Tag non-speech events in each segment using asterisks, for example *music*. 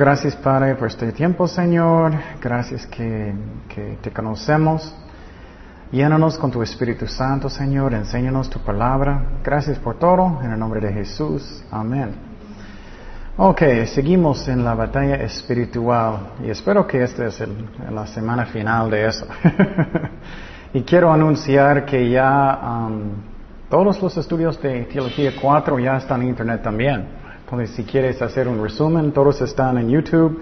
Gracias Padre por este tiempo, Señor. Gracias que, que te conocemos. Llénanos con tu Espíritu Santo, Señor. Enséñanos tu palabra. Gracias por todo. En el nombre de Jesús. Amén. Ok, seguimos en la batalla espiritual y espero que esta es el, la semana final de eso. *laughs* y quiero anunciar que ya um, todos los estudios de Teología 4 ya están en Internet también. Entonces, si quieres hacer un resumen, todos están en YouTube,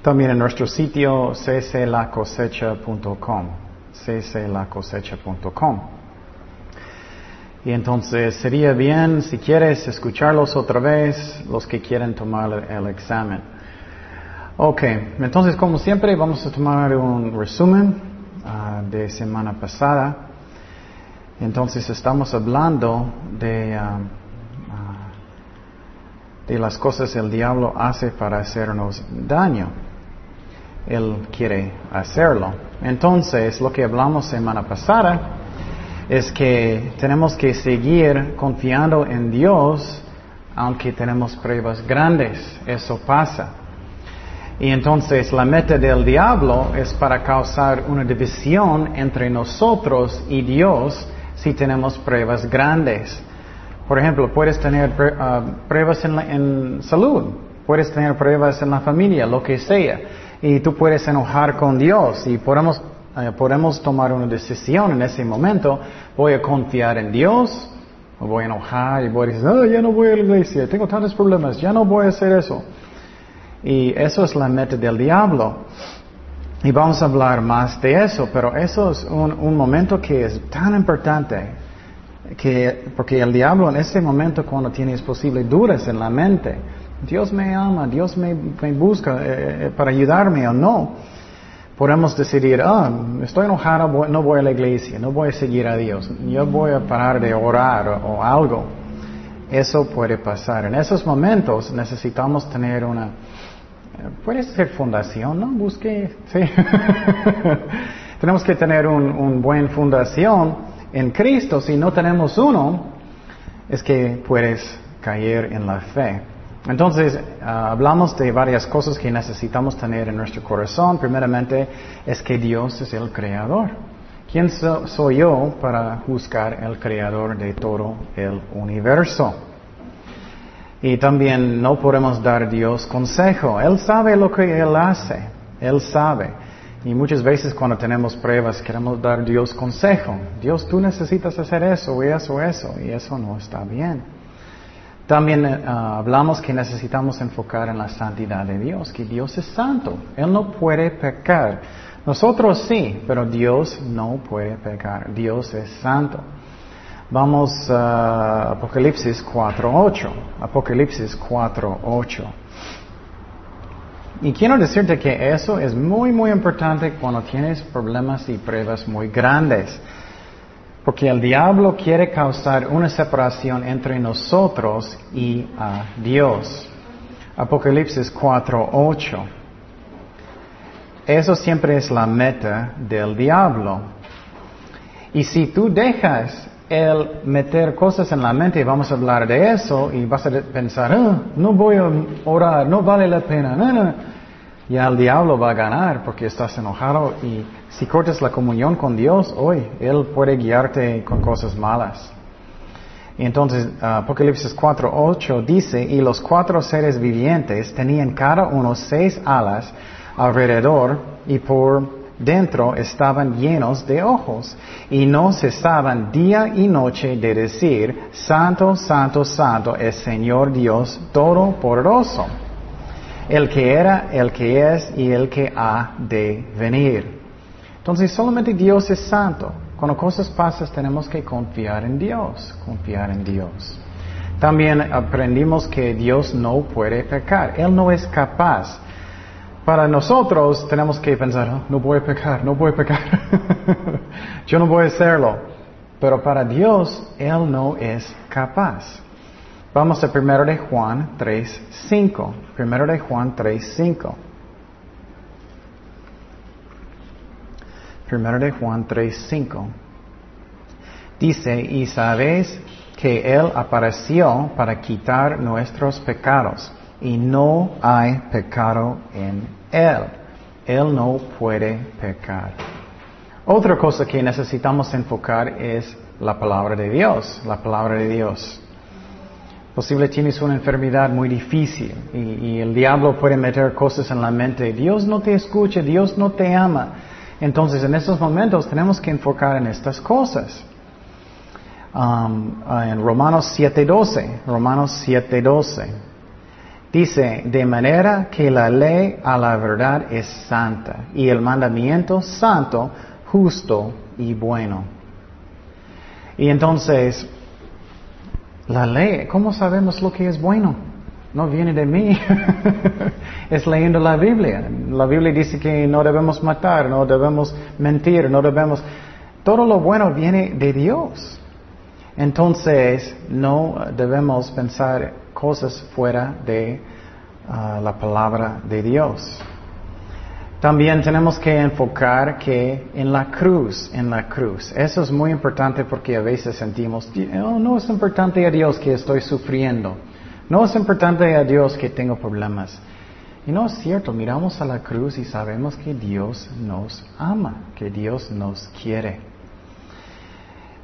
también en nuestro sitio cclacosecha.com, cclacosecha.com. Y entonces sería bien, si quieres, escucharlos otra vez, los que quieren tomar el examen. Ok, entonces como siempre vamos a tomar un resumen uh, de semana pasada. Entonces estamos hablando de... Um, de las cosas el diablo hace para hacernos daño. Él quiere hacerlo. Entonces, lo que hablamos semana pasada es que tenemos que seguir confiando en Dios aunque tenemos pruebas grandes. Eso pasa. Y entonces la meta del diablo es para causar una división entre nosotros y Dios si tenemos pruebas grandes. Por ejemplo, puedes tener uh, pruebas en, salud, puedes tener pruebas en la familia, lo que sea, y tú puedes enojar con Dios y podemos, uh, podemos tomar una decisión en ese momento. Voy a confiar en Dios, o voy a enojar y voy a decir, oh, ya no voy a la iglesia, tengo tantos problemas, ya no voy a hacer eso. Y eso es la meta del diablo. Y vamos a hablar más de eso, pero eso es un, un momento que es tan importante que, porque el diablo en ese momento cuando tienes posible dudas en la mente, Dios me ama, Dios me, busca eh, eh, para ayudarme o no, podemos decidir, ah, estoy enojado, no voy a la iglesia, no voy a seguir a Dios, yo voy a parar de orar o, algo. Eso puede pasar. En esos momentos necesitamos tener una, eh, puede ser fundación, ¿no? Busque, sí. *laughs* Tenemos que tener un, un buen fundación en Cristo, si no tenemos uno, es que puedes caer en la fe. Entonces, ah, hablamos de varias cosas que necesitamos tener en nuestro corazón. Primeramente, es que Dios es el creador. ¿Quién soy yo para juzgar el creador de todo el universo? Y también no podemos dar a Dios consejo. Él sabe lo que Él hace. Él sabe. Y muchas veces cuando tenemos pruebas queremos dar a Dios consejo. Dios, tú necesitas hacer eso eso, eso. Y eso no está bien. También eh, hablamos que necesitamos enfocar en la santidad de Dios, que Dios es santo. Él no puede pecar. Nosotros sí, pero Dios no puede pecar. Dios es santo. Vamos a Apocalipsis 4.8. Apocalipsis 4.8. Y quiero decirte que eso es muy, muy importante cuando tienes problemas y pruebas muy grandes. Porque el diablo quiere causar una separación entre nosotros y a Dios. Apocalipsis 4:8. Eso siempre es la meta del diablo. Y si tú dejas el meter cosas en la mente, y vamos a hablar de eso, y vas a pensar, ah, no voy a orar, no vale la pena, no, no. Ya el diablo va a ganar porque estás enojado y si cortas la comunión con Dios hoy, Él puede guiarte con cosas malas. Y entonces Apocalipsis 4.8 dice, y los cuatro seres vivientes tenían cada uno seis alas alrededor y por dentro estaban llenos de ojos y no cesaban día y noche de decir, Santo, Santo, Santo es Señor Dios Todopoderoso, el que era, el que es y el que ha de venir. Entonces solamente Dios es santo. Cuando cosas pasan tenemos que confiar en Dios, confiar en Dios. También aprendimos que Dios no puede pecar, Él no es capaz. Para nosotros tenemos que pensar, oh, no voy a pecar, no voy a pecar. *laughs* Yo no voy a hacerlo. Pero para Dios, Él no es capaz. Vamos a 1 de Juan 3, 5. 1 de Juan 3, 5. 1 de Juan 3, 5. Dice, y sabéis que Él apareció para quitar nuestros pecados y no hay pecado en él. Él no puede pecar. Otra cosa que necesitamos enfocar es la palabra de Dios, la palabra de Dios. Posible tienes una enfermedad muy difícil y, y, el diablo puede meter cosas en la mente. Dios no te escucha, Dios no te ama. Entonces en estos momentos tenemos que enfocar en estas cosas. Um, en Romanos 7.12, Romanos 7.12, dice, de manera que la ley a la verdad es santa y el mandamiento santo, justo y bueno. Y entonces, la ley, ¿cómo sabemos lo que es bueno? No viene de mí. *laughs* es leyendo la Biblia. La Biblia dice que no debemos matar, no debemos mentir, no debemos... Todo lo bueno viene de Dios. Entonces, no debemos pensar cosas fuera de uh, la palabra de Dios. También tenemos que enfocar que en la cruz, en la cruz. Eso es muy importante porque a veces sentimos, oh, no es importante a Dios que estoy sufriendo. No es importante a Dios que tengo problemas. Y no es cierto, miramos a la cruz y sabemos que Dios nos ama, que Dios nos quiere.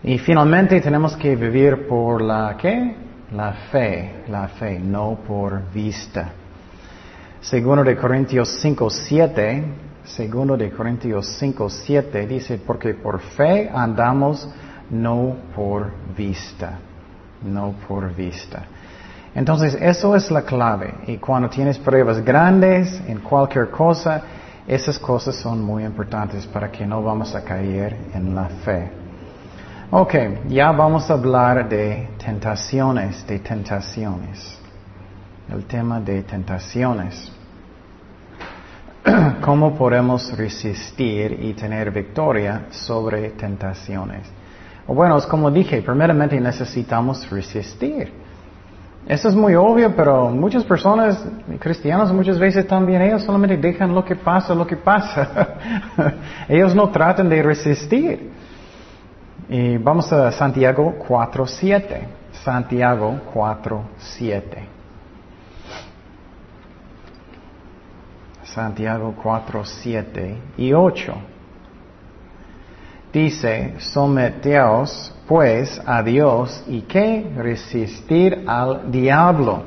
Y finalmente tenemos que vivir por la ¿qué? La fe, la fe, no por vista. Segundo de Corintios 5, 7, segundo de Corintios 5, 7 dice, porque por fe andamos no por vista, no por vista. Entonces, eso es la clave. Y cuando tienes pruebas grandes en cualquier cosa, esas cosas son muy importantes para que no vamos a caer en la fe. Ok, ya vamos a hablar de tentaciones, de tentaciones. El tema de tentaciones. *clears throat* ¿Cómo podemos resistir y tener victoria sobre tentaciones? Bueno, es como dije, primeramente necesitamos resistir. Eso es muy obvio, pero muchas personas, cristianos muchas veces también, ellos solamente dejan lo que pasa, lo que pasa. *laughs* ellos no tratan de resistir. Y vamos a Santiago 4.7. Santiago 4.7. Santiago 4.7 y 8. Dice, someteos pues a Dios y que resistir al diablo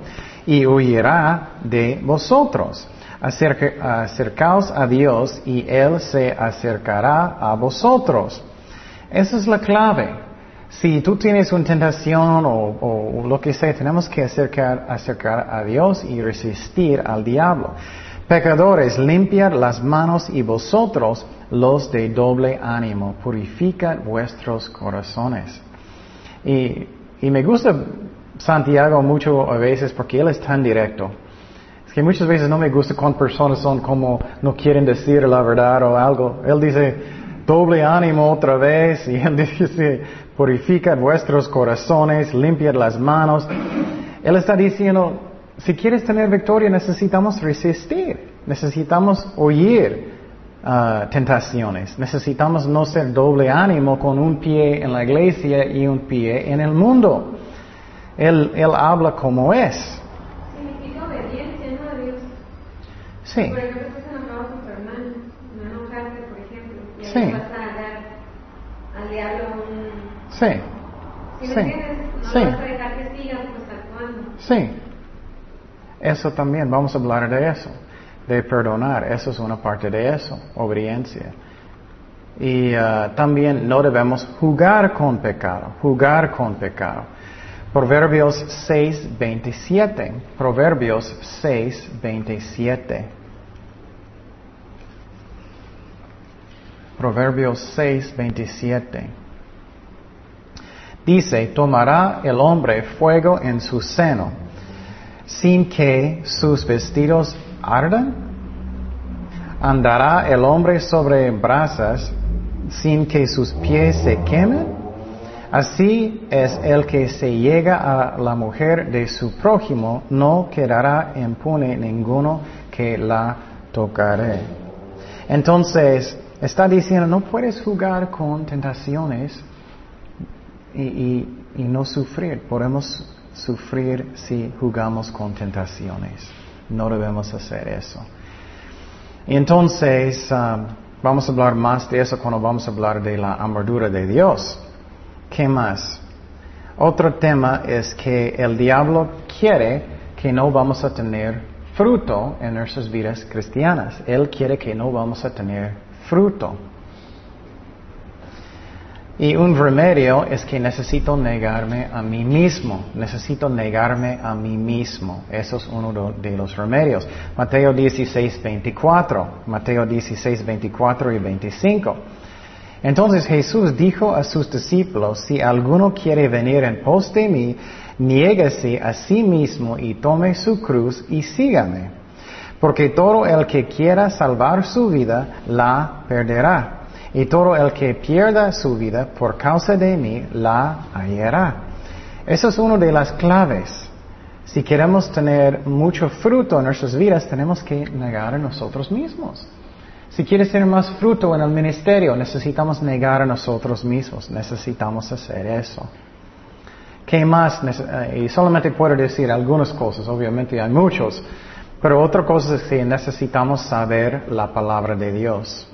y huirá de vosotros. acercaos a Dios y Él se acercará a vosotros. Esa es la clave. Si tú tienes una tentación o, lo que sea, tenemos que acercar, acercar a Dios y resistir al diablo. Pecadores, limpiad las manos y vosotros los de doble ánimo, purificad vuestros corazones. Y, y me gusta Santiago mucho a veces porque él es tan directo. Es que muchas veces no me gusta cuando personas son como no quieren decir la verdad o algo. Él dice, doble ánimo otra vez y él *laughs* dice, purificad vuestros corazones, limpiad las manos. Él está diciendo, si quieres tener victoria necesitamos resistir, necesitamos oír uh, tentaciones, necesitamos no ser doble ánimo con un pie en la iglesia y un pie en el mundo. Él, él habla como es. Significa obediencia, ¿no? A Dios. Sí. Por ejemplo, estás enojado con tu hermano, no enojarte, por ejemplo, y Sí. a al diablo un... Sí, ¿Sí Sí. me entiendes? No Sí. vas a dejar que siga pues sí. Eso también, vamos a hablar de eso, de perdonar, eso es una parte de eso, obediencia. Y uh, también no debemos jugar con pecado, jugar con pecado. Proverbios 6, 27. Proverbios 6, 27. Proverbios 6, 27. Dice, tomará el hombre fuego en su seno, sin que sus vestidos ardan. Andará el hombre sobre brasas, sin que sus pies se quemen. Así es el que se llega a la mujer de su prójimo, no quedará impune ninguno que la tocaré. Entonces, está diciendo, no puedes jugar con tentaciones y, no sufrir. Podemos sufrir si jugamos con tentaciones. No debemos hacer eso. Y entonces, um, vamos a hablar más de eso cuando vamos a hablar de la amargura de Dios. ¿Qué más? Otro tema es que el diablo quiere que no vamos a tener fruto en nuestras vidas cristianas. Él quiere que no vamos a tener fruto. Y un remedio es que necesito negarme a mí mismo. Necesito negarme a mí mismo. Eso es uno de los remedios. Mateo 16, 24. Mateo 16, 24 y 25. Entonces Jesús dijo a sus discípulos, si alguno quiere venir en pos de mí, niégase a sí mismo y tome su cruz y sígame. Porque todo el que quiera salvar su vida, la perderá y todo el que pierda su vida por causa de mí la hallará. Eso es una de las claves. Si queremos tener mucho fruto en nuestras vidas, tenemos que negar a nosotros mismos. Si quieres tener más fruto en el ministerio, necesitamos negar a nosotros mismos. Necesitamos hacer eso. ¿Qué más? Eh, y solamente puedo decir algunas cosas, obviamente hay muchos, pero otra cosa es que necesitamos saber la palabra de Dios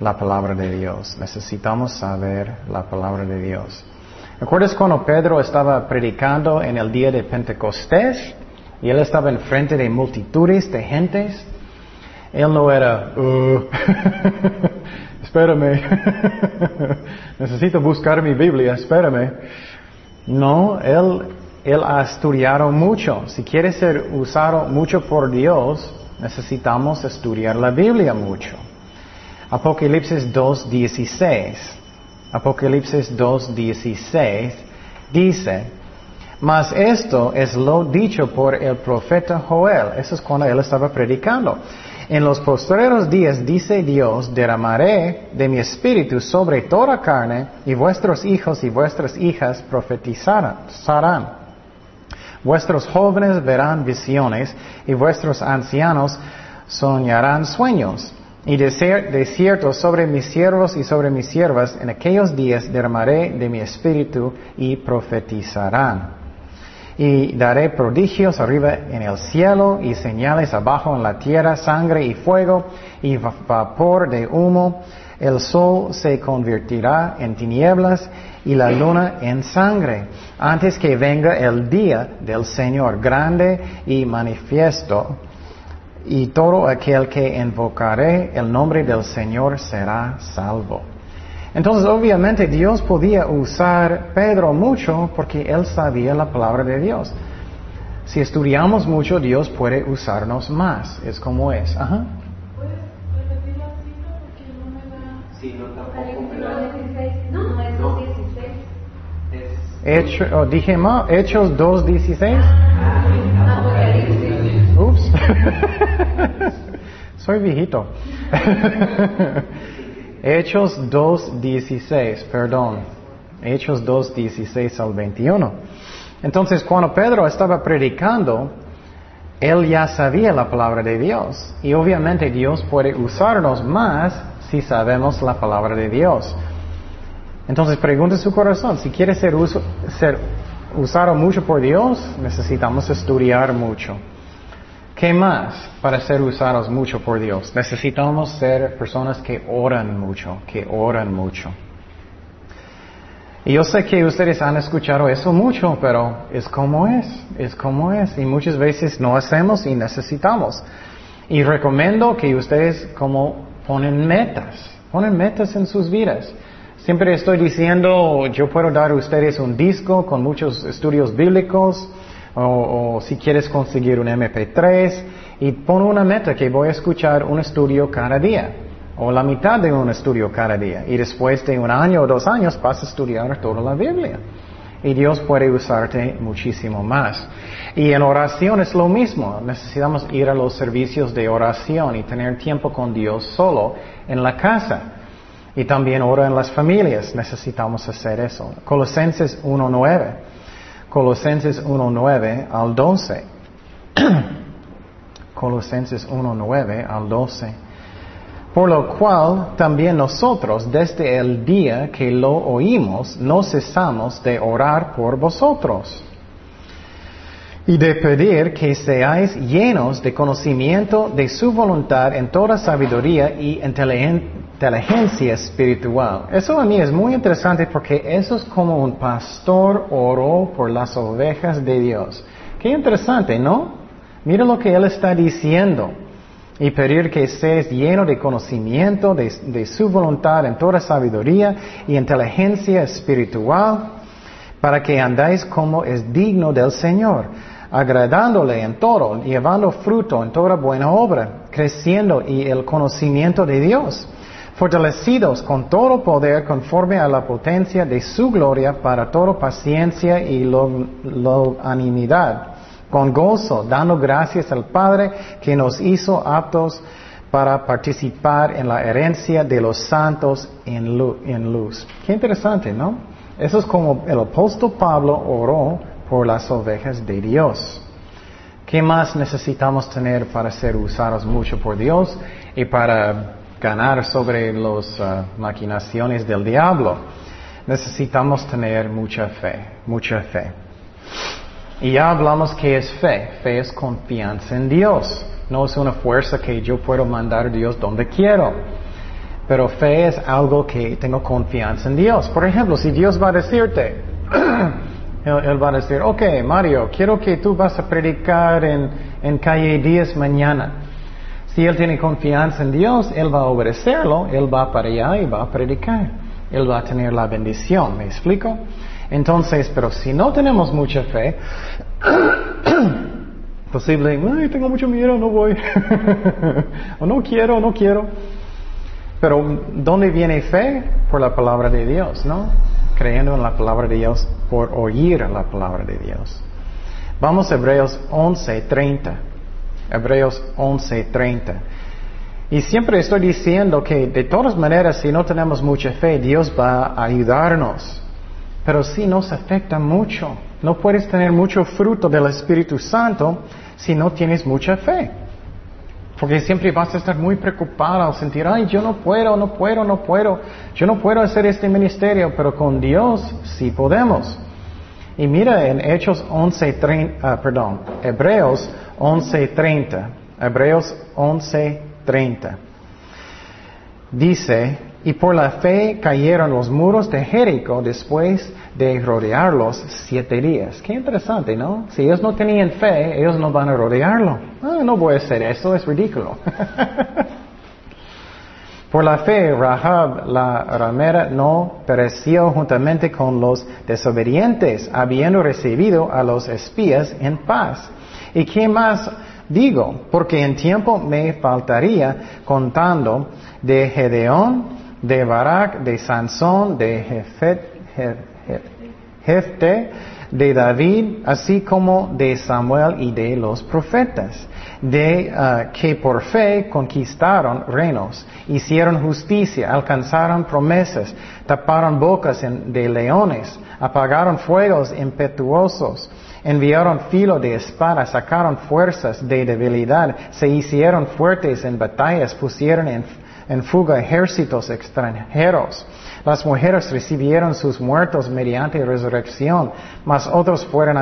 la palabra de Dios. Necesitamos saber la palabra de Dios. ¿Recuerdas cuando Pedro estaba predicando en el día de Pentecostés? Y él estaba en frente de multitudes de gentes. Él no era, uh, *laughs* espérame, *laughs* necesito buscar mi Biblia, espérame. No, él, él ha estudiado mucho. Si quiere ser usado mucho por Dios, necesitamos estudiar la Biblia mucho. Apocalipsis 2.16. Apocalipsis 2.16 dice, mas esto es lo dicho por el profeta Joel. Eso es cuando él estaba predicando. En los postreros días, dice Dios, derramaré de mi espíritu sobre toda carne, y vuestros hijos y vuestras hijas profetizarán. Vuestros jóvenes verán visiones, y vuestros ancianos soñarán sueños. Y de, cierto sobre mis siervos y sobre mis siervas en aquellos días derramaré de mi espíritu y profetizarán. Y daré prodigios arriba en el cielo y señales abajo en la tierra, sangre y fuego y vapor de humo. El sol se convertirá en tinieblas y la luna en sangre, antes que venga el día del Señor grande y manifiesto y todo aquel que invocaré el nombre del Señor será salvo. Entonces, obviamente, Dios podía usar Pedro mucho porque él sabía la palabra de Dios. Si estudiamos mucho, Dios puede usarnos más. Es como es. Ajá. Hecho, oh, dije más, Hechos 2.16. Ups. *laughs* Soy viejito. *laughs* Hechos 2.16, perdón. Hechos 2.16 al 21. Entonces, cuando Pedro estaba predicando, él ya sabía la palabra de Dios. Y obviamente Dios puede usarnos más si sabemos la palabra de Dios. Entonces, pregunte su corazón. Si quiere ser, ser usado mucho por Dios, necesitamos estudiar mucho. ¿Qué más para ser usados mucho por Dios? Necesitamos ser personas que oran mucho, que oran mucho. Y yo sé que ustedes han escuchado eso mucho, pero es como es, es como es. Y muchas veces no hacemos y necesitamos. Y recomiendo que ustedes como ponen metas, ponen metas en sus vidas. Siempre estoy diciendo, yo puedo dar a ustedes un disco con muchos estudios bíblicos, o, si quieres conseguir un MP3 y pon una meta que voy a escuchar un estudio cada día o la mitad de un estudio cada día y después de un año o dos años vas a estudiar toda la Biblia y Dios puede usarte muchísimo más. Y en oración es lo mismo, necesitamos ir a los servicios de oración y tener tiempo con Dios solo en la casa. Y también ora en las familias, necesitamos hacer eso. Colosenses 1.9. Colosenses 1.9 al 12. *clears throat* Colosenses 1.9 al 12. Por lo cual también nosotros, desde el día que lo oímos, no cesamos de orar por vosotros. y de pedir que seáis llenos de conocimiento de su voluntad en toda sabiduría y inteligencia espiritual. Eso a mí es muy interesante porque eso es como un pastor oró por las ovejas de Dios. Qué interesante, ¿no? Mira lo que él está diciendo. Y pedir que seas lleno de conocimiento de, de su voluntad en toda sabiduría y inteligencia espiritual para que andáis como es digno del Señor agradándole en todo, llevando fruto en toda buena obra, creciendo y el conocimiento de Dios, fortalecidos con todo poder conforme a la potencia de su gloria para toda paciencia y longanimidad, con gozo, dando gracias al Padre que nos hizo aptos para participar en la herencia de los santos en luz. Qué interesante, ¿no? Eso es como el apóstol Pablo oró por las ovejas de Dios. ¿Qué más necesitamos tener para ser usados mucho por Dios y para ganar sobre las uh, maquinaciones del diablo? Necesitamos tener mucha fe, mucha fe. Y ya hablamos que es fe. Fe es confianza en Dios. No es una fuerza que yo puedo mandar a Dios donde quiero. Pero fe es algo que tengo confianza en Dios. Por ejemplo, si Dios va a decirte, *clears throat* Él, va a decir, ok, Mario, quiero que tú vas a predicar en, en calle 10 mañana. Si él tiene confianza en Dios, él va a obedecerlo, él va para allá y va a predicar. Él va a tener la bendición, ¿me explico? Entonces, pero si no tenemos mucha fe, *coughs* posible, ay, tengo mucho miedo, no voy. *laughs* o no quiero, no quiero. Pero, ¿dónde viene fe? Por la palabra de Dios, ¿no? creyendo en la palabra de Dios por oír la palabra de Dios. Vamos a Hebreos 11:30. Hebreos 11:30. Y siempre estoy diciendo que de todas maneras, si no tenemos mucha fe, Dios va a ayudarnos. Pero si nos afecta mucho. No puedes tener mucho fruto del Espíritu Santo si no tienes mucha fe. Porque siempre vas a estar muy preocupado al sentir, ay, yo no puedo, no puedo, no puedo, yo no puedo hacer este ministerio, pero con Dios sí podemos. Y mira en Hechos 11.30, ah, perdón, Hebreos 11.30, Hebreos 11.30. Dice, y por la fe cayeron los muros de Jericó después de rodearlos siete días. Qué interesante, ¿no? Si ellos no tenían fe, ellos no van a rodearlo. Ah, no voy a hacer eso, es ridículo. *laughs* por la fe, Rahab la ramera no pereció juntamente con los desobedientes, habiendo recibido a los espías en paz. ¿Y qué más digo? Porque en tiempo me faltaría contando de Gedeón, de Barak, de Sansón, de Jefet, Jefte, de David, así como de Samuel y de los profetas, de uh, que por fe conquistaron reinos, hicieron justicia, alcanzaron promesas, taparon bocas de leones, apagaron fuegos impetuosos, enviaron filo de espada, sacaron fuerzas de debilidad, se hicieron fuertes en batallas, pusieron en, fuga ejércitos extranjeros las mujeres recibieron sus muertos mediante resurrección, mas otros fueron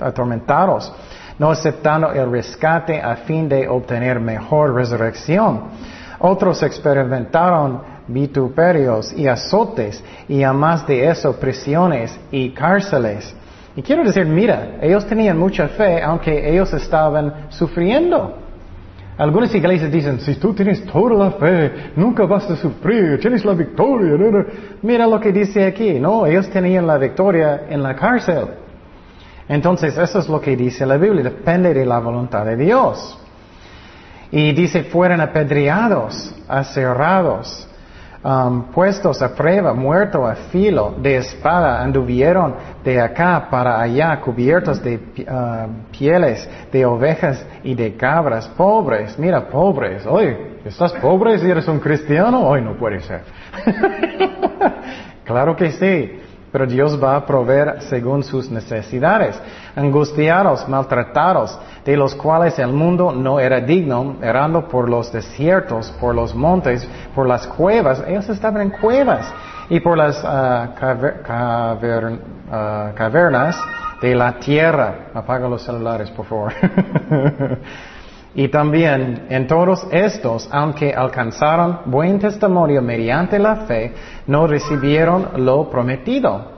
atormentados, no aceptando el rescate a fin de obtener mejor resurrección. Otros experimentaron vituperios y azotes y a más de eso prisiones y cárceles. Y quiero decir, mira, ellos tenían mucha fe aunque ellos estaban sufriendo. Algunas iglesias dicen, si tú tienes toda la fe, nunca vas a sufrir, tienes la victoria. Mira lo que dice aquí, no, ellos tenían la victoria en la cárcel. Entonces, eso es lo que dice la Biblia, depende de la voluntad de Dios. Y dice, fueron apedreados, aserrados, um, puestos a prueba, muertos a filo de espada, anduvieron de acá para allá, cubiertos de uh, pieles de ovejas y de cabras, pobres, mira, pobres, oye, ¿estás pobre si eres un cristiano? Hoy no puede ser. *laughs* claro que sí pero Dios va a proveer según sus necesidades. Angustiados, maltratados, de los cuales el mundo no era digno, errando por los desiertos, por los montes, por las cuevas, ellos estaban en cuevas, y por las ah, ah, cavernas, de la tierra. Apaga los celulares, por favor. *laughs* y también en todos estos, aunque alcanzaron buen testimonio mediante la fe, no recibieron lo prometido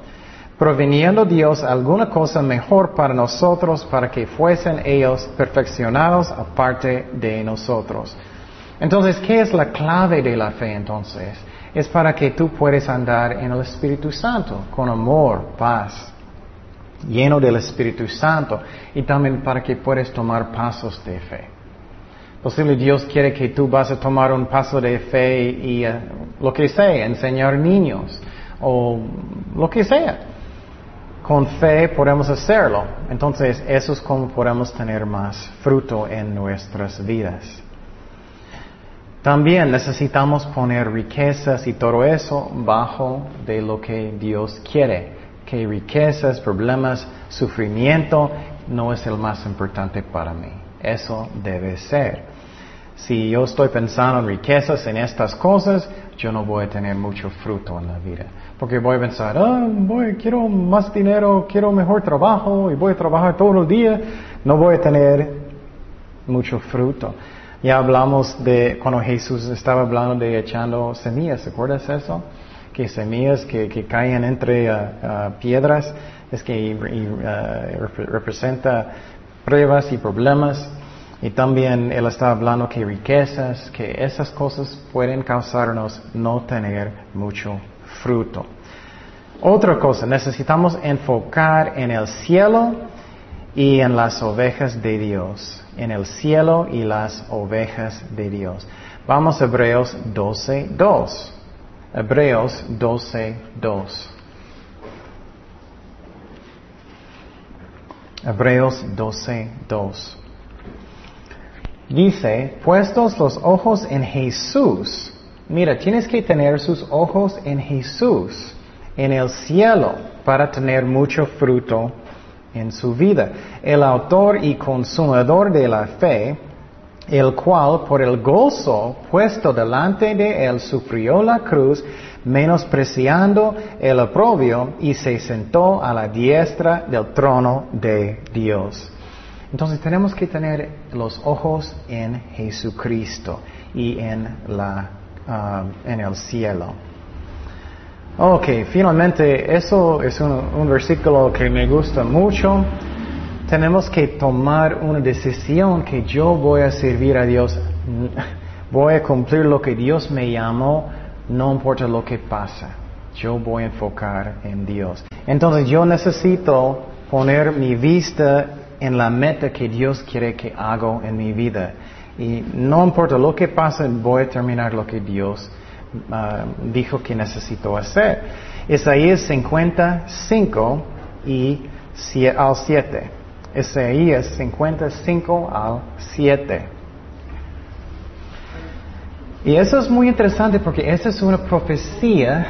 proveniendo Dios alguna cosa mejor para nosotros para que fuesen ellos perfeccionados aparte de nosotros. Entonces, ¿qué es la clave de la fe entonces? Es para que tú puedas andar en el Espíritu Santo, con amor, paz, lleno del Espíritu Santo, y también para que puedas tomar pasos de fe. Posible Dios quiere que tú vas a tomar un paso de fe y, eh, lo que sea, enseñar niños, o lo que sea con fe podemos hacerlo. Entonces, eso es como podemos tener más fruto en nuestras vidas. También necesitamos poner riquezas y todo eso bajo de lo que Dios quiere. Que riquezas, problemas, sufrimiento no es el más importante para mí. Eso debe ser. Si yo estoy pensando en riquezas, en estas cosas, yo no voy a tener mucho fruto en la vida. Porque voy a pensar, ah, voy, quiero más dinero, quiero mejor trabajo y voy a trabajar todo el día. No voy a tener mucho fruto. Ya hablamos de cuando Jesús estaba hablando de echando semillas, ¿se acuerdas eso? Que semillas que, que caen entre ah, ah, piedras es que representa pruebas y problemas. Y también él estaba hablando que riquezas, que esas cosas pueden causarnos no tener mucho fruto. Otra cosa, necesitamos enfocar en el cielo y en las ovejas de Dios. En el cielo y las ovejas de Dios. Vamos a Hebreos 12, 2. Hebreos 12, Hebreos 12, 2. Dice, puestos los ojos en Jesús. Mira, tienes que tener sus ojos en Jesús, en el cielo, para tener mucho fruto en su vida. El autor y consumador de la fe, el cual por el gozo puesto delante de él sufrió la cruz, menospreciando el oprobio, y se sentó a la diestra del trono de Dios. Entonces tenemos que tener los ojos en Jesucristo y en, la, ah, en el cielo. Ok, finalmente eso es un versículo que me gusta mucho. Tenemos que tomar una decisión que yo voy a servir a Dios, voy a cumplir lo que Dios me llamó, no importa lo que pasa. Yo voy a enfocar en Dios. Entonces yo necesito poner mi vista en la meta que Dios quiere que hago en mi vida. Y no importa lo que pase, voy a terminar lo que Dios ah, dijo que necesito hacer. Isaías 55 y al 7. Isaías 55 al 7. Y eso es muy interesante porque esa es una profecía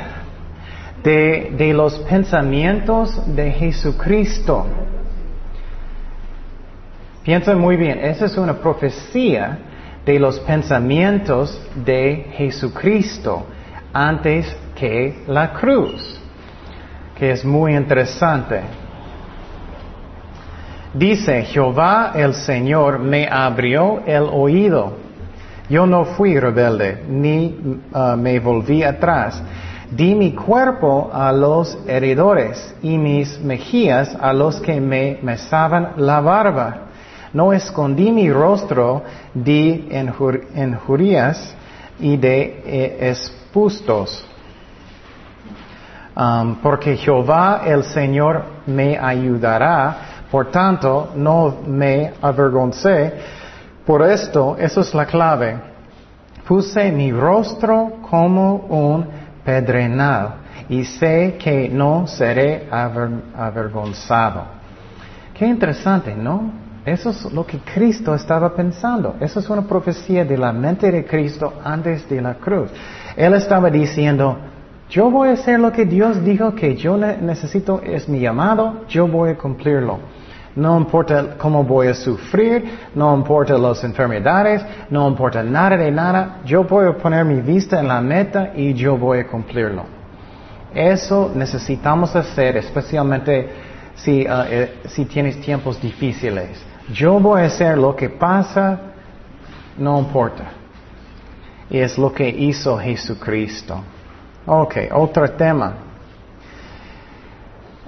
de, de los pensamientos de Jesucristo. Piensa muy bien, esa es una profecía de los pensamientos de Jesucristo antes que la cruz, que es muy interesante. Dice, Jehová el Señor me abrió el oído. Yo no fui rebelde, ni uh, me volví atrás. Di mi cuerpo a los heredores y mis mejillas a los que me mesaban la barba. No escondí mi rostro de injurias y de eh, expustos. Um, porque Jehová el Señor me ayudará, por tanto no me avergoncé. Por esto, eso es la clave. Puse mi rostro como un pedrenal y sé que no seré avergonzado. Qué interesante, ¿no? Eso es lo que Cristo estaba pensando. Eso es una profecía de la mente de Cristo antes de la cruz. Él estaba diciendo, yo voy a hacer lo que Dios dijo que yo necesito, es mi llamado, yo voy a cumplirlo. No importa cómo voy a sufrir, no importa las enfermedades, no importa nada de nada, yo voy a poner mi vista en la meta y yo voy a cumplirlo. Eso necesitamos hacer, especialmente si, uh, eh, tienes tiempos difíciles. Yo voy a hacer lo que pasa, no importa. Es lo que hizo Jesucristo. Ok, otro tema.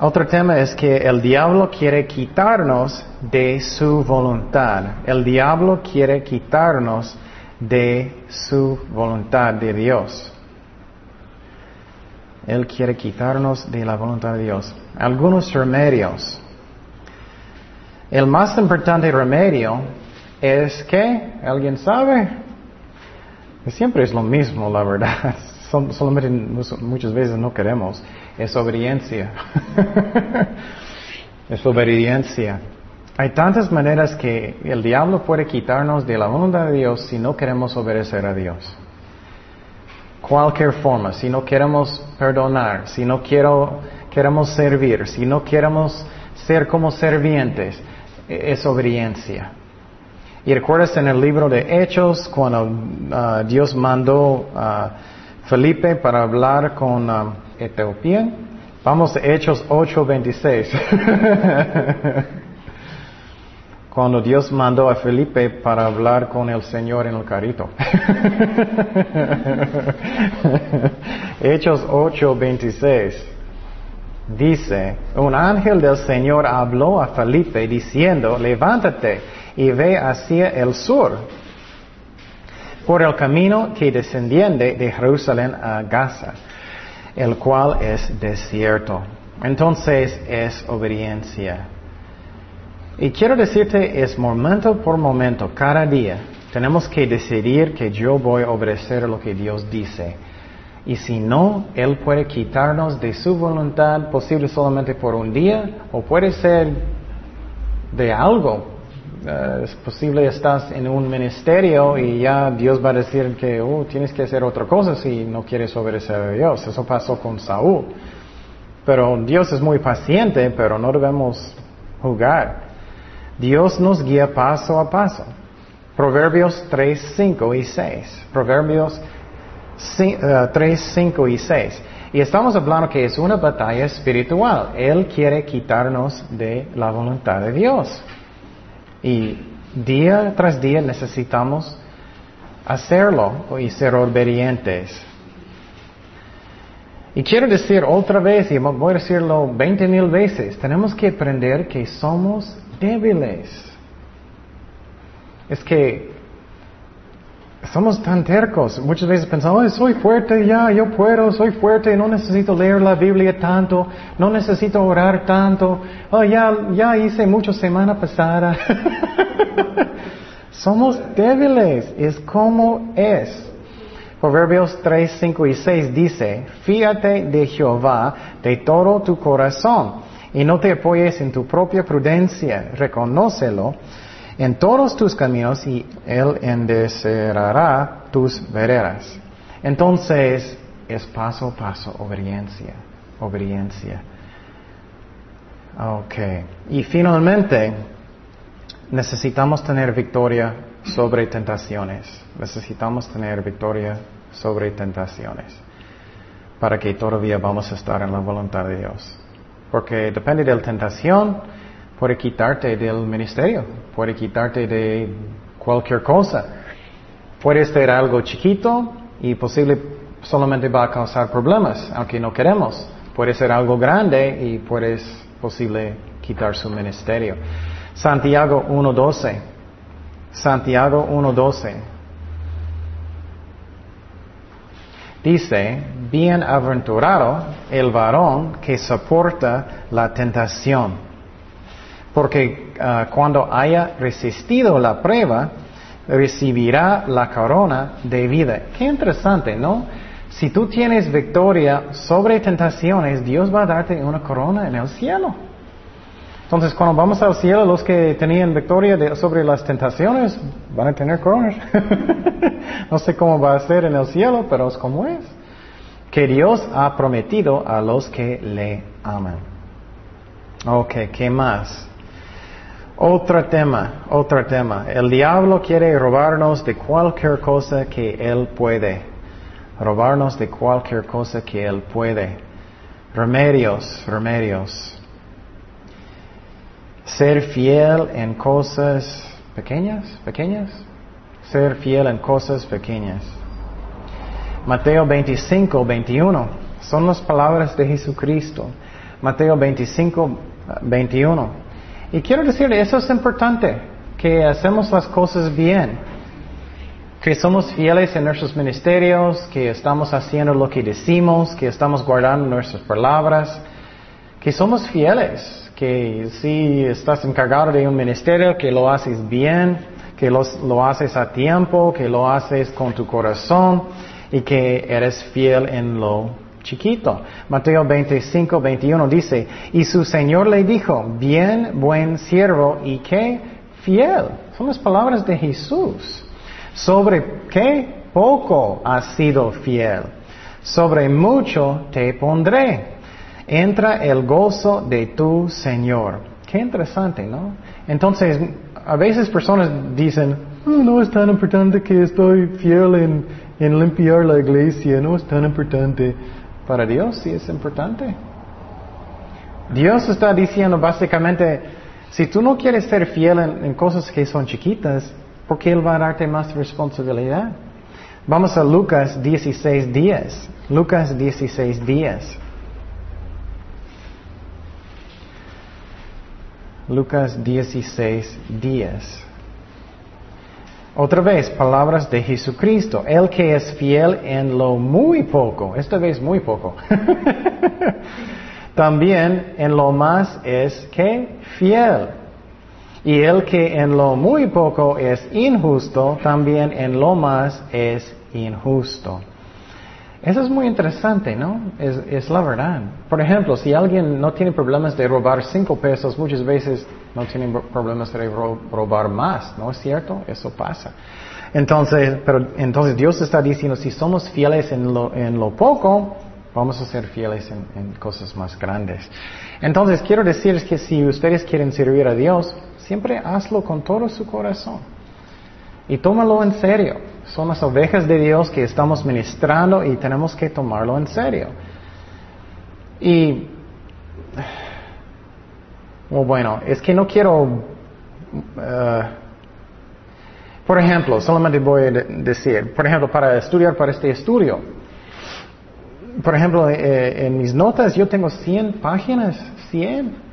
Otro tema es que el diablo quiere quitarnos de su voluntad. El diablo quiere quitarnos de su voluntad de Dios. Él quiere quitarnos de la voluntad de Dios. Algunos remedios. El más importante remedio es que, ¿alguien sabe? Siempre es lo mismo, la verdad. *laughs* Solamente muchas veces no queremos. Es obediencia. *laughs* es obediencia. Hay tantas maneras que el diablo puede quitarnos de la voluntad de Dios si no queremos obedecer a Dios. Cualquier forma, si no queremos perdonar, si no quiero, queremos servir, si no queremos ser como servientes, e, es obediencia. Y recuerdas en el libro de Hechos cuando ah, Dios mandó a Felipe para hablar con uh, Etiopía. Vamos a Hechos 8:26. *laughs* cuando Dios mandó a Felipe para hablar con el Señor en el carrito. *laughs* Hechos 8:26 dice, un ángel del Señor habló a Felipe diciendo, levántate y ve hacia el sur, por el camino que descendiende de Jerusalén a Gaza, el cual es desierto. Entonces es obediencia. Y quiero decirte, es momento por momento, cada día, tenemos que decidir que yo voy a obedecer lo que Dios dice. Y si no, Él puede quitarnos de su voluntad, posible solamente por un día, o puede ser de algo. Eh, es posible estás en un ministerio y ya Dios va a decir que oh, tienes que hacer otra cosa si no quieres obedecer a Dios. Eso pasó con Saúl. Pero Dios es muy paciente, pero no debemos jugar. Dios nos guía paso a paso. Proverbios 3, 5 y 6. Proverbios 3, 5 eh, y 6. Y estamos hablando que es una batalla espiritual. Él quiere quitarnos de la voluntad de Dios. Y día tras día necesitamos hacerlo y ser obedientes. Y quiero decir otra vez, y voy a decirlo 20 mil veces, tenemos que aprender que somos débiles. Es que somos tan tercos. Muchas veces pensamos, soy fuerte ya, yo puedo, soy fuerte, no necesito leer la Biblia tanto, no necesito orar tanto, oh, ya, ya hice mucho semana pasada. *laughs* somos débiles, es como es. Proverbios 3, 5 y 6 dice, fíjate de Jehová de todo tu corazón y no te apoyes en tu propia prudencia, reconócelo en todos tus caminos y Él endecerará tus veredas. Entonces es paso a paso, obediencia, obediencia. Ok. Y finalmente, necesitamos tener victoria sobre tentaciones. Necesitamos tener victoria sobre tentaciones para que todavía vamos a estar en la voluntad de Dios. Porque depende de la tentación, puede quitarte del ministerio, puede quitarte de cualquier cosa. Puede ser algo chiquito y posible solamente va a causar problemas, aunque no queremos. Puede ser algo grande y puede posible quitar su ministerio. Santiago 1.12. Santiago 1.12. Dice, bienaventurado el varón que soporta la tentación, porque ah, cuando haya resistido la prueba, recibirá la corona de vida. Qué interesante, ¿no? Si tú tienes victoria sobre tentaciones, Dios va a darte una corona en el cielo. Entonces, cuando vamos al cielo, los que tenían victoria sobre las tentaciones van a tener coronas. *laughs* no sé cómo va a ser en el cielo, pero es como es. Que Dios ha prometido a los que le aman. Ok, ¿qué más? Otro tema, otro tema. El diablo quiere robarnos de cualquier cosa que él puede. Robarnos de cualquier cosa que él puede. Remedios, remedios. Ser fiel en cosas pequeñas, pequeñas. Ser fiel en cosas pequeñas. Mateo 25, 21. Son las palabras de Jesucristo. Mateo 25, 21. Y quiero decir, eso es importante, que hacemos las cosas bien, que somos fieles en nuestros ministerios, que estamos haciendo lo que decimos, que estamos guardando nuestras palabras, que somos fieles, que si estás encargado de un ministerio, que lo haces bien, que lo haces a tiempo, que lo haces con tu corazón y que eres fiel en lo chiquito. Mateo 25, 21 dice, y su Señor le dijo, bien, buen siervo y qué fiel. Son las palabras de Jesús. Sobre qué poco has sido fiel. Sobre mucho te pondré. Entra el gozo de tu Señor. Qué interesante, ¿no? Entonces, a veces personas dicen, oh, no es tan importante que estoy fiel en, en limpiar la iglesia, no es tan importante. Para Dios sí es importante. Dios está diciendo básicamente, si tú no quieres ser fiel en, cosas que son chiquitas, ¿por qué Él va a darte más responsabilidad? Vamos a Lucas 16 días. Lucas 16 días. Lucas 16 días. Otra vez, palabras de Jesucristo. El que es fiel en lo muy poco, esta vez muy poco. *laughs* También en lo más es que fiel. Y el que en lo muy poco es injusto, también en lo más es injusto. Eso es muy interesante, ¿no? Es, es, la verdad. Por ejemplo, si alguien no tiene problemas de robar cinco pesos, muchas veces no tiene problemas de robar más, ¿no es cierto? Eso pasa. Entonces, pero entonces Dios está diciendo, si somos fieles en lo, poco, vamos a ser fieles en, en cosas más grandes. Entonces, quiero decirles que si ustedes quieren servir a Dios, siempre hazlo con todo su corazón. Y tómalo en serio. Son las ovejas de Dios que estamos ministrando y tenemos que tomarlo en serio. Y, bueno, es que no quiero, uh, por ejemplo, solamente voy a decir, por ejemplo, para estudiar para este estudio, por ejemplo, eh, en mis notas yo tengo 100 páginas, 100.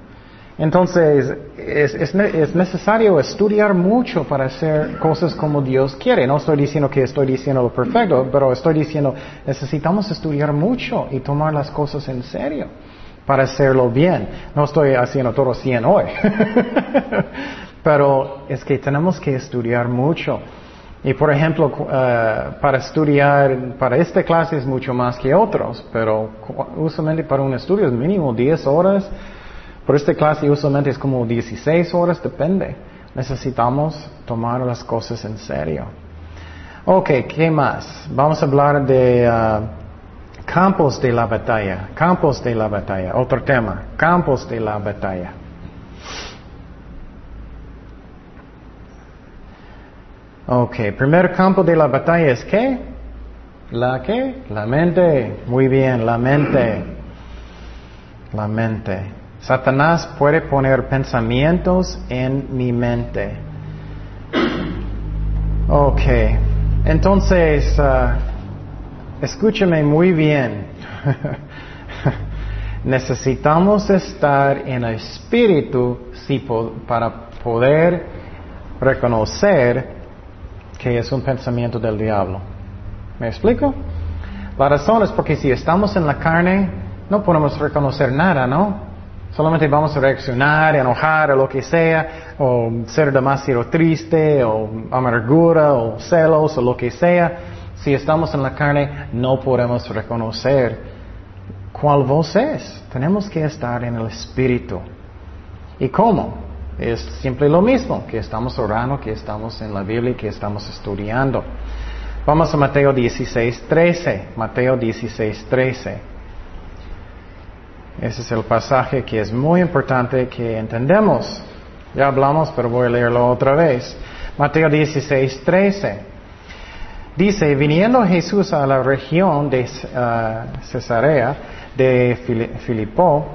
Entonces, es, necesario estudiar mucho para hacer cosas como Dios quiere. No estoy diciendo que estoy diciendo lo perfecto, pero estoy diciendo, necesitamos estudiar mucho y tomar las cosas en serio para hacerlo bien. No estoy haciendo todo 100 hoy. *laughs* pero es que tenemos que estudiar mucho. Y por ejemplo, eh, para estudiar, para esta clase es mucho más que otros, pero usualmente para un estudio es mínimo 10 horas por esta clase usualmente es como 16 horas, depende. Necesitamos tomar las cosas en serio. Ok, ¿qué más? Vamos a hablar de uh, campos de la batalla. Campos de la batalla. Otro tema. Campos de la batalla. Ok, primer campo de la batalla es qué? ¿La qué? La mente. Muy bien, la mente. La mente. Satanás puede poner pensamientos en mi mente. Ok, entonces, uh, escúchame muy bien. *laughs* Necesitamos estar en el espíritu para poder reconocer que es un pensamiento del diablo. ¿Me explico? La razón es porque si estamos en la carne, no podemos reconocer nada, ¿no? Solamente vamos a reaccionar, enojar o lo que sea, o ser demasiado triste, o amargura, o celos, o lo que sea. Si estamos en la carne, no podemos reconocer cuál voz es. Tenemos que estar en el Espíritu. ¿Y cómo? Es siempre lo mismo, que estamos orando, que estamos en la Biblia, que estamos estudiando. Vamos a Mateo 16, 13. Mateo 16, 13. Ese es el pasaje que es muy importante que entendemos. Ya hablamos, pero voy a leerlo otra vez. Mateo 16, 13. Dice, viniendo Jesús a la región de uh, Cesarea de Filipo,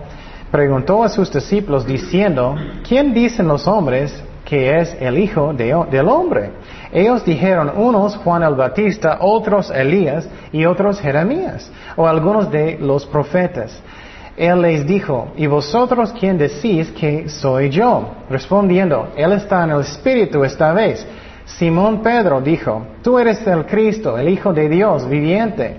preguntó a sus discípulos diciendo, ¿quién dicen los hombres que es el Hijo de- del Hombre? Ellos dijeron unos Juan el Bautista, otros Elías y otros Jeremías, o algunos de los profetas. Él les dijo, ¿y vosotros quién decís que soy yo? Respondiendo, Él está en el Espíritu esta vez. Simón Pedro dijo, Tú eres el Cristo, el Hijo de Dios viviente.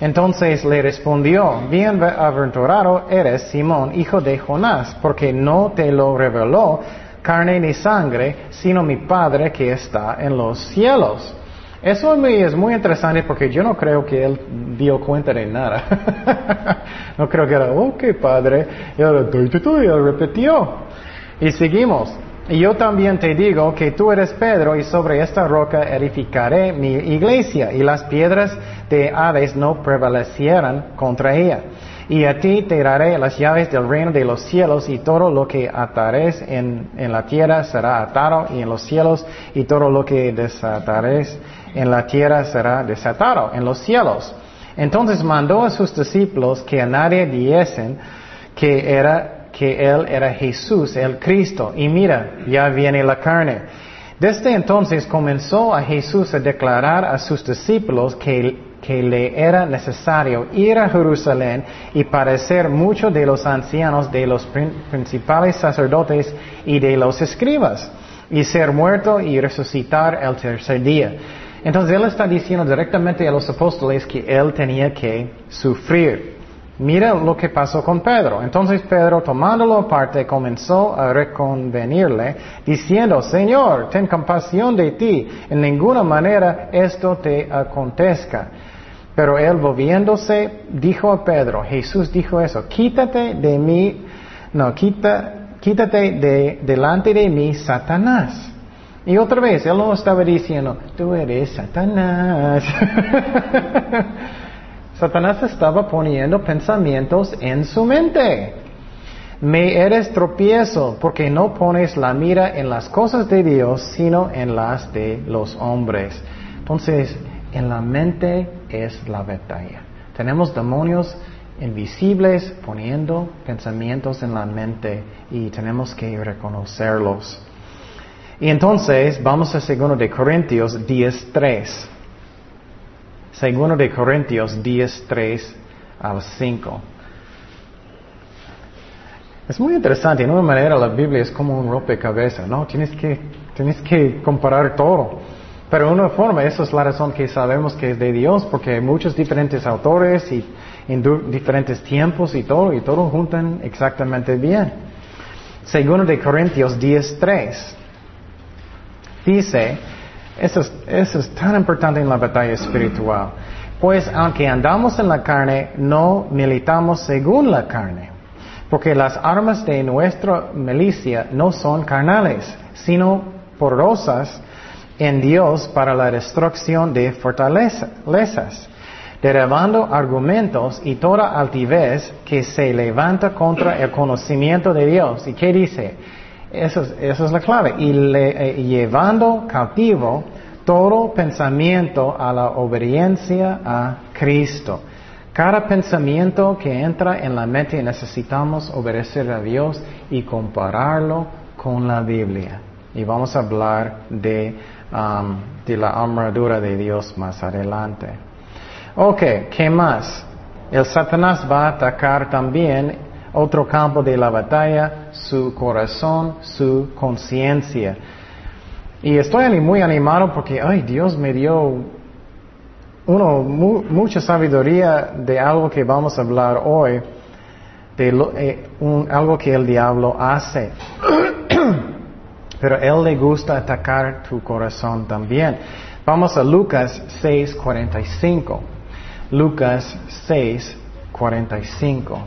Entonces le respondió, Bienaventurado eres Simón, hijo de Jonás, porque no te lo reveló carne ni sangre, sino mi Padre que está en los cielos. Eso es muy interesante porque yo no creo que él dio cuenta de nada. *laughs* no creo que era, ok Padre, y repitió. Y seguimos. Y yo también te digo que tú eres Pedro y sobre esta roca edificaré mi iglesia y las piedras de Hades no prevalecieran contra ella. Y a ti te daré las llaves del reino de los cielos y todo lo que atares en, en la tierra será atado y en los cielos y todo lo que desatares en la tierra será desatado en los cielos. Entonces mandó a sus discípulos que a nadie diesen que era que él era Jesús, el Cristo. Y mira, ya viene la carne. Desde entonces comenzó a Jesús a declarar a sus discípulos que, le era necesario ir a Jerusalén y padecer mucho de los ancianos, de los prin- principales sacerdotes y de los escribas, y ser muerto y resucitar el tercer día. Entonces él está diciendo directamente a los apóstoles que él tenía que sufrir. Mira lo que pasó con Pedro. Entonces Pedro, tomándolo aparte, comenzó a reconvenirle, diciendo, Señor, ten compasión de ti, en ninguna manera esto te acontezca. Pero él volviéndose, dijo a Pedro, Jesús dijo eso, quítate de mí, no, quita, quítate de delante de mí, Satanás. Y otra vez, él no estaba diciendo, tú eres Satanás. *laughs* Satanás estaba poniendo pensamientos en su mente. Me eres tropiezo porque no pones la mira en las cosas de Dios, sino en las de los hombres. Entonces, en la mente es la batalla. Tenemos demonios invisibles poniendo pensamientos en la mente y tenemos que reconocerlos. Y entonces vamos a 2 de Corintios 10.3. Segundo de Corintios 10, 3 al 5. Es muy interesante, en una manera la Biblia es como un rompecabezas, ¿no? Tienes que, tienes que comparar todo. Pero de una forma, esa es la razón que sabemos que es de Dios, porque hay muchos diferentes autores y en diferentes tiempos y todo, y todo juntan exactamente bien. Segundo de Corintios 10, 3. Dice, eso es, tan importante en la batalla espiritual. Pues aunque andamos en la carne, no militamos según la carne. Porque las armas de nuestra milicia no son carnales, sino porosas en Dios para la destrucción de fortalezas, derribando argumentos y toda altivez que se levanta contra el conocimiento de Dios. ¿Y qué dice? Esa es, esa es la clave. Y le- eh, llevando cautivo todo pensamiento a la obediencia a Cristo. Cada pensamiento que entra en la mente necesitamos obedecer a Dios y compararlo con la Biblia. Y vamos a hablar de, um, de la armadura de Dios más adelante. Ok, ¿qué más? El Satanás va a atacar también otro campo de la batalla, su corazón, su conciencia. Y estoy muy animado porque, ay, Dios me dio uno, mu- mucha sabiduría de algo que vamos a hablar hoy, de lo- eh, algo que el diablo hace. *clears throat* Pero él le gusta atacar tu corazón también. Vamos a Lucas 6:45. Lucas 6:45.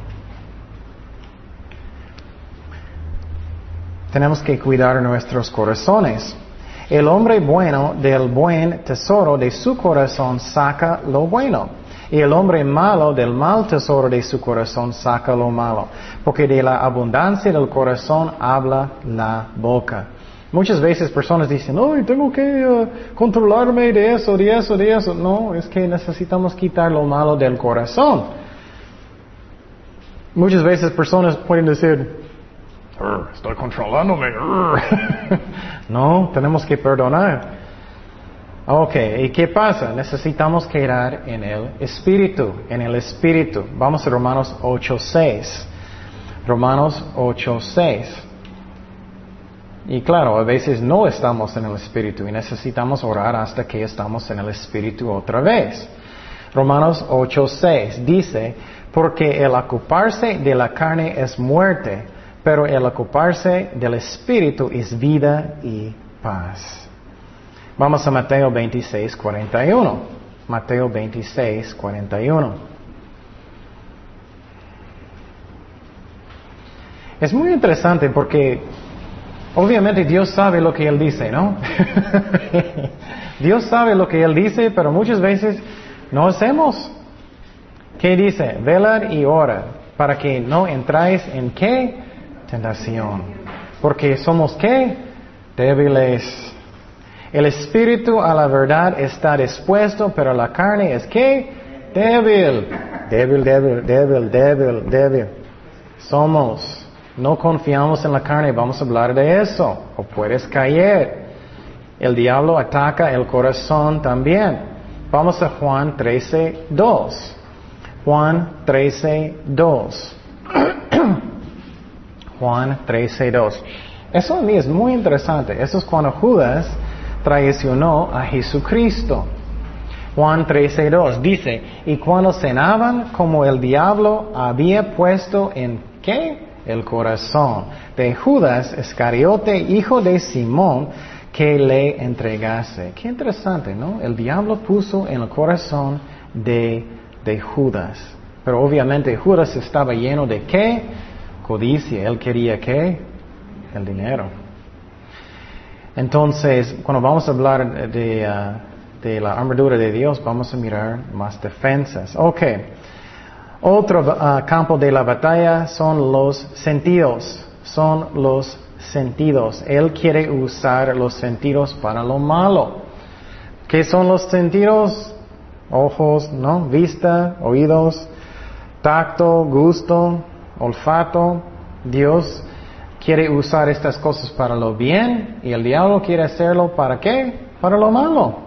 Tenemos que cuidar nuestros corazones. El hombre bueno del buen tesoro de su corazón saca lo bueno. Y el hombre malo del mal tesoro de su corazón saca lo malo. Porque de la abundancia del corazón habla la boca. Muchas veces personas dicen, ay, tengo que eh, controlarme de eso, de eso, de eso. No, es que necesitamos quitar lo malo del corazón. Muchas veces personas pueden decir, "Arr, estoy controlándome. arr". *laughs* no, tenemos que perdonar. Ok, ¿y qué pasa? Necesitamos quedar en el Espíritu, en el Espíritu. Vamos a Romanos 8.6. Romanos 8.6. Y claro, a veces no estamos en el Espíritu y necesitamos orar hasta que estamos en el Espíritu otra vez. Romanos 8.6 dice, porque el ocuparse de la carne es muerte, pero el ocuparse del Espíritu es vida y paz. Vamos a Mateo 26, 41. Mateo 26, 41. Es muy interesante porque obviamente Dios sabe lo que Él dice, ¿no? *laughs* Dios sabe lo que Él dice, pero muchas veces no hacemos. ¿Qué dice? Velar y ora para que no entráis en qué? Tentación. Porque somos qué? Débiles. El espíritu a la verdad está dispuesto, pero la carne es qué? Débil. Débil, débil, débil, débil, débil. Somos. No confiamos en la carne, vamos a hablar de eso. O puedes caer. El diablo ataca el corazón también. Vamos a Juan 13, 2. Juan 13, 2. *clears throat* Juan 13, 2. Eso a mí es muy interesante. Eso es cuando Judas traicionó a Jesucristo. Juan 13, 2 dice, y cuando cenaban, como el diablo había puesto en qué? El corazón de Judas Iscariote, hijo de Simón, que le entregase. Qué interesante, ¿no? El diablo puso en el corazón de, de Judas. Pero obviamente Judas estaba lleno de qué? Codicia. Él quería qué? El dinero. Entonces, cuando vamos a hablar de, uh, de la armadura de Dios, vamos a mirar más defensas. Ok. Otro uh, campo de la batalla son los sentidos. Son los sentidos. Él quiere usar los sentidos para lo malo. ¿Qué son los sentidos? Ojos, ¿no? Vista, oídos, tacto, gusto, olfato. Dios quiere usar estas cosas para lo bien y el diablo quiere hacerlo para qué? Para lo malo.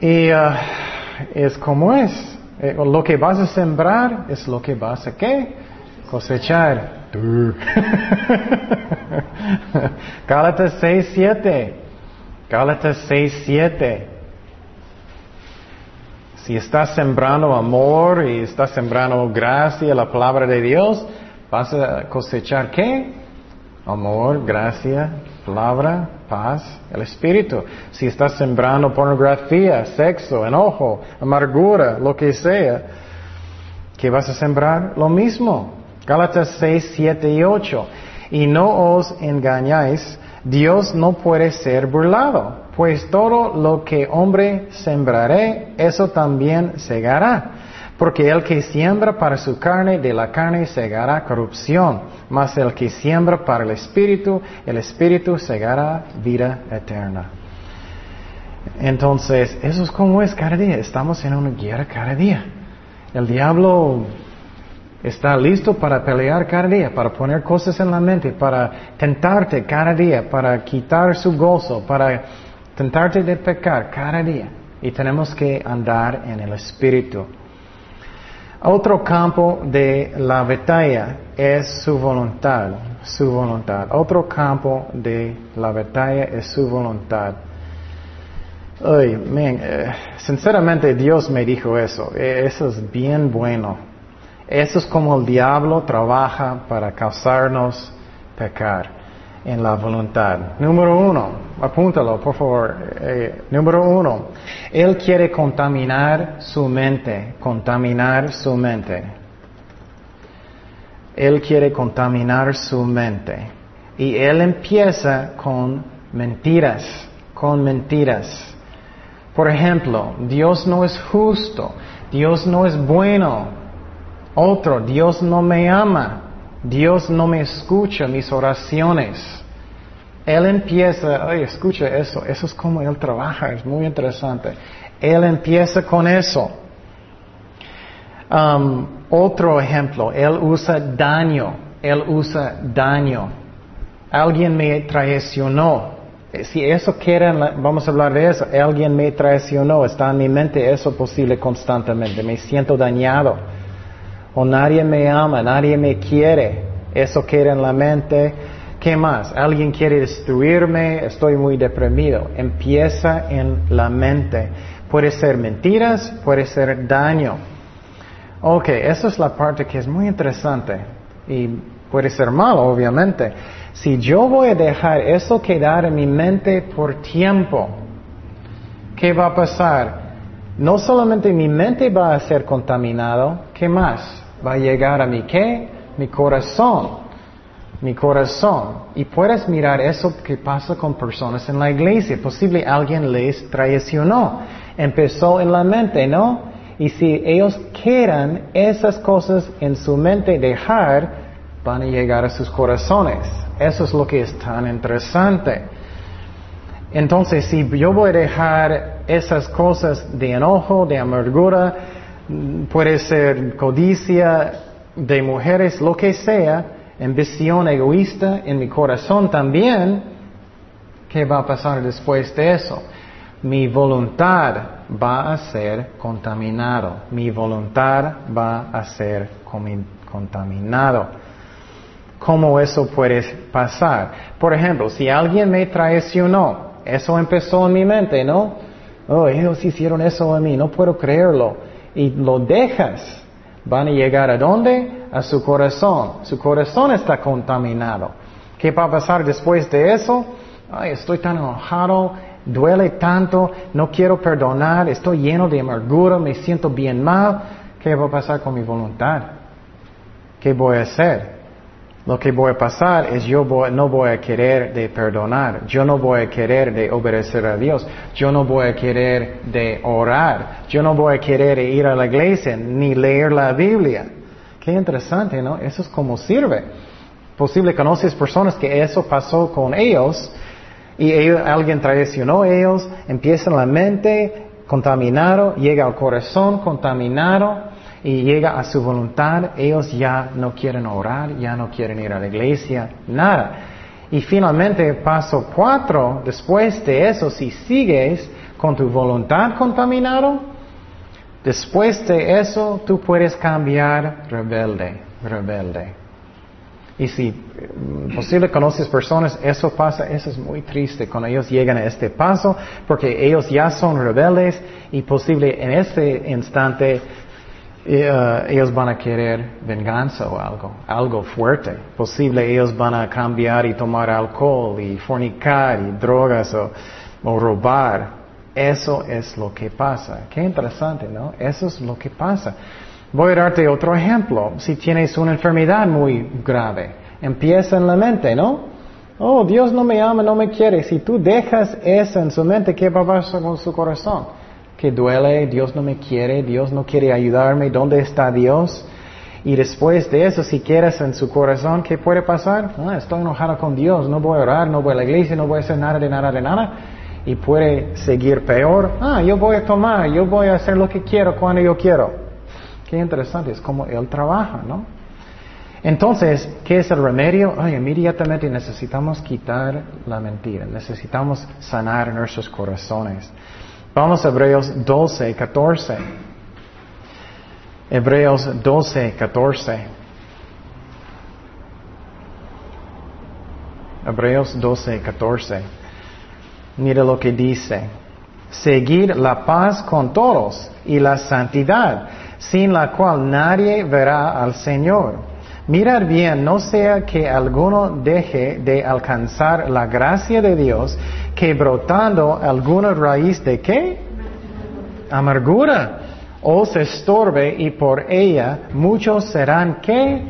Y uh, es como es. Eh, lo que vas a sembrar es lo que vas a qué? Cosechar. *laughs* Gálatas 6, 7. Gálatas 6, 7. Si estás sembrando amor y estás sembrando gracia, la palabra de Dios, vas a cosechar qué? Amor, gracia, palabra, paz, el espíritu. Si estás sembrando pornografía, sexo, enojo, amargura, lo que sea, ¿qué vas a sembrar? Lo mismo. Gálatas 6, 7 y 8. Y no os engañáis, Dios no puede ser burlado, pues todo lo que hombre sembraré, eso también segará. Porque el que siembra para su carne, de la carne segará corrupción, mas el que siembra para el espíritu, el espíritu segará vida eterna. Entonces, eso es como es cada día. Estamos en una guerra cada día. El diablo está listo para pelear cada día, para poner cosas en la mente, para tentarte cada día, para quitar su gozo, para tentarte de pecar cada día. Y tenemos que andar en el espíritu. Otro campo de la batalla es su voluntad, su voluntad. Otro campo de la batalla es su voluntad. Ay, eh, sinceramente Dios me dijo eso. Eh, eso es bien bueno. Eso es como el diablo trabaja para causarnos pecar en la voluntad. Número uno, apúntalo por favor. Eh, número uno, Él quiere contaminar su mente, contaminar su mente. Él quiere contaminar su mente. Y Él empieza con mentiras, con mentiras. Por ejemplo, Dios no es justo, Dios no es bueno. Otro, Dios no me ama, Dios no me escucha mis oraciones. Él empieza, ay, escucha eso, eso es como Él trabaja, es muy interesante. Él empieza con eso. Um, otro ejemplo, él usa daño, él usa daño. Alguien me traicionó. Si eso quieren, vamos a hablar de eso. Alguien me traicionó, está en mi mente eso posible constantemente. Me siento dañado. O nadie me ama, nadie me quiere. Eso queda en la mente. ¿Qué más? Alguien quiere destruirme, estoy muy deprimido. Empieza en la mente. Puede ser mentiras, puede ser daño. Ok, esa es la parte que es muy interesante y puede ser malo, obviamente. Si yo voy a dejar eso quedar en mi mente por tiempo, ¿qué va a pasar? No solamente mi mente va a ser contaminado, ¿qué más? Va a llegar a mi qué? Mi corazón. Mi corazón. Y puedes mirar eso que pasa con personas en la iglesia. Posible alguien les traicionó. Empezó en la mente, ¿no? Y si ellos quieran esas cosas en su mente dejar, van a llegar a sus corazones. Eso es lo que es tan interesante. Entonces, si yo voy a dejar esas cosas de enojo, de amargura, puede ser codicia de mujeres, lo que sea, ambición egoísta en mi corazón también, ¿qué va a pasar después de eso? Mi voluntad va a ser contaminado. Mi voluntad va a ser contaminado. ¿Cómo eso puede pasar? Por ejemplo, si alguien me traicionó, eso empezó en mi mente, ¿no? Oh, ellos hicieron eso a mí, no puedo creerlo. Y lo dejas. ¿Van a llegar a dónde? A su corazón. Su corazón está contaminado. ¿Qué va a pasar después de eso? Ay, estoy tan enojado, duele tanto, no quiero perdonar, estoy lleno de amargura, me siento bien mal, ¿qué va a pasar con mi voluntad? ¿Qué voy a hacer? Lo que voy a pasar es yo no voy a querer de perdonar, yo no voy a querer de obedecer a Dios, yo no voy a querer de orar, yo no voy a querer ir a la iglesia ni leer la Biblia. Qué interesante, ¿no? Eso es como sirve. Posible conoces personas que eso pasó con ellos y alguien traicionó a ellos, empieza en la mente contaminado, llega al corazón contaminado y llega a su voluntad, ellos ya no quieren orar, ya no quieren ir a la iglesia, nada. Y finalmente, paso cuatro, después de eso, si sigues con tu voluntad contaminado, después de eso tú puedes cambiar rebelde, rebelde. Y si mm, posible conoces personas, eso pasa, eso es muy triste cuando ellos llegan a este paso, porque ellos ya son rebeldes y posible en este instante ellos van a querer venganza o algo, algo fuerte. Posible ellos van a cambiar y tomar alcohol y fornicar y drogas o, o robar. Eso es lo que pasa. Qué interesante, ¿no? Eso es lo que pasa. Voy a darte otro ejemplo. Si tienes una enfermedad muy grave, empieza en la mente, ¿no? Oh, Dios no me ama, no me quiere. Si tú dejas eso en su mente, ¿qué va a pasar con su corazón? Que duele, Dios no me quiere, Dios no quiere ayudarme, ¿dónde está Dios? Y después de eso, si quieres en su corazón, ¿qué puede pasar? Ah, estoy enojado con Dios, no voy a orar, no voy a la iglesia, no voy a hacer nada de nada de nada. Y puede seguir peor. Ah, yo voy a tomar, yo voy a hacer lo que quiero cuando yo quiero. Qué interesante, es como Él trabaja, ¿no? Entonces, ¿qué es el remedio? Ay, inmediatamente necesitamos quitar la mentira, necesitamos sanar nuestros corazones. Vamos a Hebreos 12, 14. Hebreos 12, 14. Hebreos 12, 14. Mira lo que dice. Seguir la paz con todos y la santidad sin la cual nadie verá al Señor. Mirar bien, no sea que alguno deje de alcanzar la gracia de Dios, que brotando alguna raíz de qué? Amargura, o se estorbe y por ella muchos serán qué?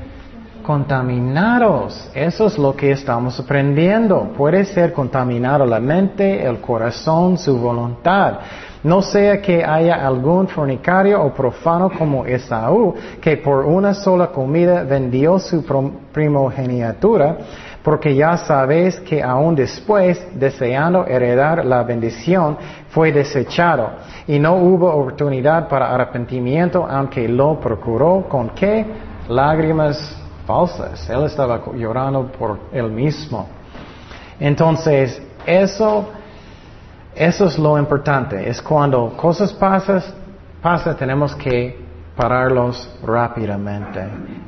Contaminados. Eso es lo que estamos aprendiendo. Puede ser contaminado la mente, el corazón, su voluntad. No sea que haya algún fornicario o profano como Esaú, que por una sola comida vendió su primogenitura, porque ya sabéis que aún después, deseando heredar la bendición, fue desechado, y no hubo oportunidad para arrepentimiento, aunque lo procuró con qué? Lágrimas falsas. Él estaba llorando por él mismo. Entonces, eso, eso es lo importante. Es cuando cosas pasan, pasa, tenemos que pararlos rápidamente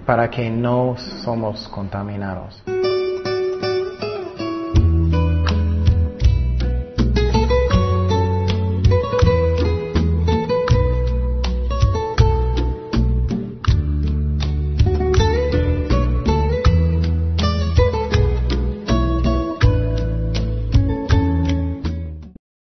para que no somos contaminados.